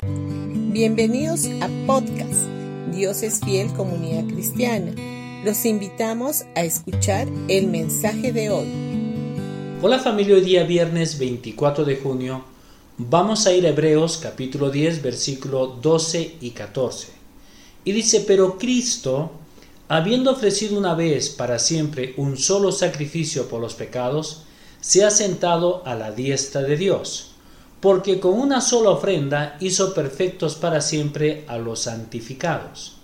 Bienvenidos a podcast Dios es fiel comunidad cristiana. Los invitamos a escuchar el mensaje de hoy. Hola familia, hoy día viernes 24 de junio vamos a ir a Hebreos capítulo 10 versículo 12 y 14. Y dice, pero Cristo, habiendo ofrecido una vez para siempre un solo sacrificio por los pecados, se ha sentado a la diestra de Dios porque con una sola ofrenda hizo perfectos para siempre a los santificados.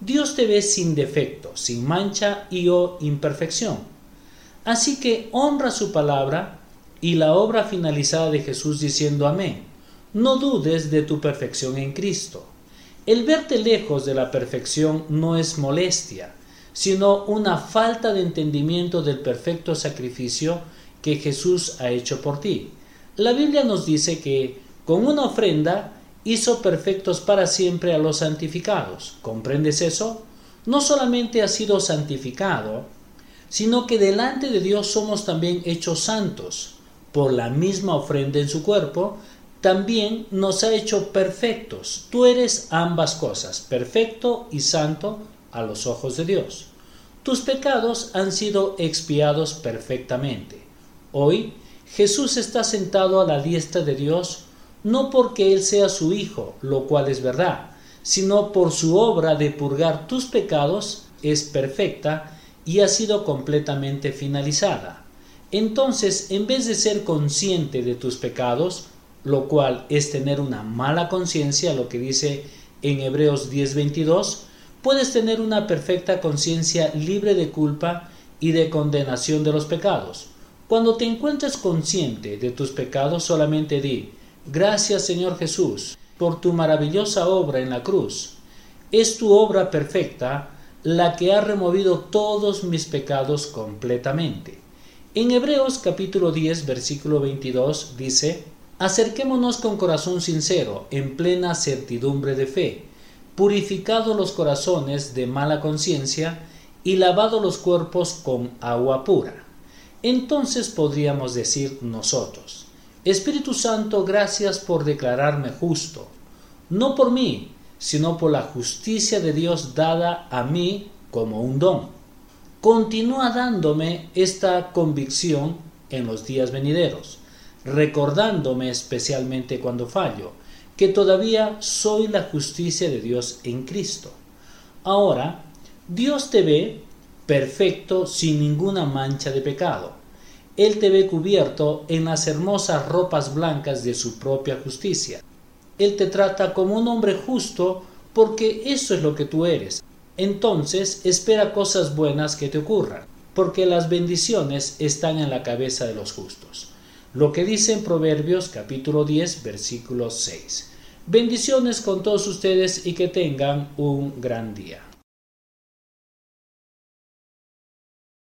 Dios te ve sin defecto, sin mancha y o imperfección. Así que honra su palabra y la obra finalizada de Jesús diciendo amén. No dudes de tu perfección en Cristo. El verte lejos de la perfección no es molestia, sino una falta de entendimiento del perfecto sacrificio que Jesús ha hecho por ti. La Biblia nos dice que con una ofrenda hizo perfectos para siempre a los santificados. ¿Comprendes eso? No solamente ha sido santificado, sino que delante de Dios somos también hechos santos. Por la misma ofrenda en su cuerpo, también nos ha hecho perfectos. Tú eres ambas cosas, perfecto y santo a los ojos de Dios. Tus pecados han sido expiados perfectamente. Hoy Jesús está sentado a la diestra de Dios no porque Él sea su Hijo, lo cual es verdad, sino por su obra de purgar tus pecados es perfecta y ha sido completamente finalizada. Entonces, en vez de ser consciente de tus pecados, lo cual es tener una mala conciencia, lo que dice en Hebreos 10:22, puedes tener una perfecta conciencia libre de culpa y de condenación de los pecados. Cuando te encuentres consciente de tus pecados, solamente di, gracias Señor Jesús por tu maravillosa obra en la cruz. Es tu obra perfecta la que ha removido todos mis pecados completamente. En Hebreos capítulo 10 versículo 22 dice, Acerquémonos con corazón sincero, en plena certidumbre de fe, purificado los corazones de mala conciencia y lavado los cuerpos con agua pura entonces podríamos decir nosotros, Espíritu Santo, gracias por declararme justo, no por mí, sino por la justicia de Dios dada a mí como un don. Continúa dándome esta convicción en los días venideros, recordándome especialmente cuando fallo, que todavía soy la justicia de Dios en Cristo. Ahora, Dios te ve perfecto sin ninguna mancha de pecado. Él te ve cubierto en las hermosas ropas blancas de su propia justicia. Él te trata como un hombre justo porque eso es lo que tú eres. Entonces espera cosas buenas que te ocurran, porque las bendiciones están en la cabeza de los justos. Lo que dice en Proverbios capítulo 10 versículo 6. Bendiciones con todos ustedes y que tengan un gran día.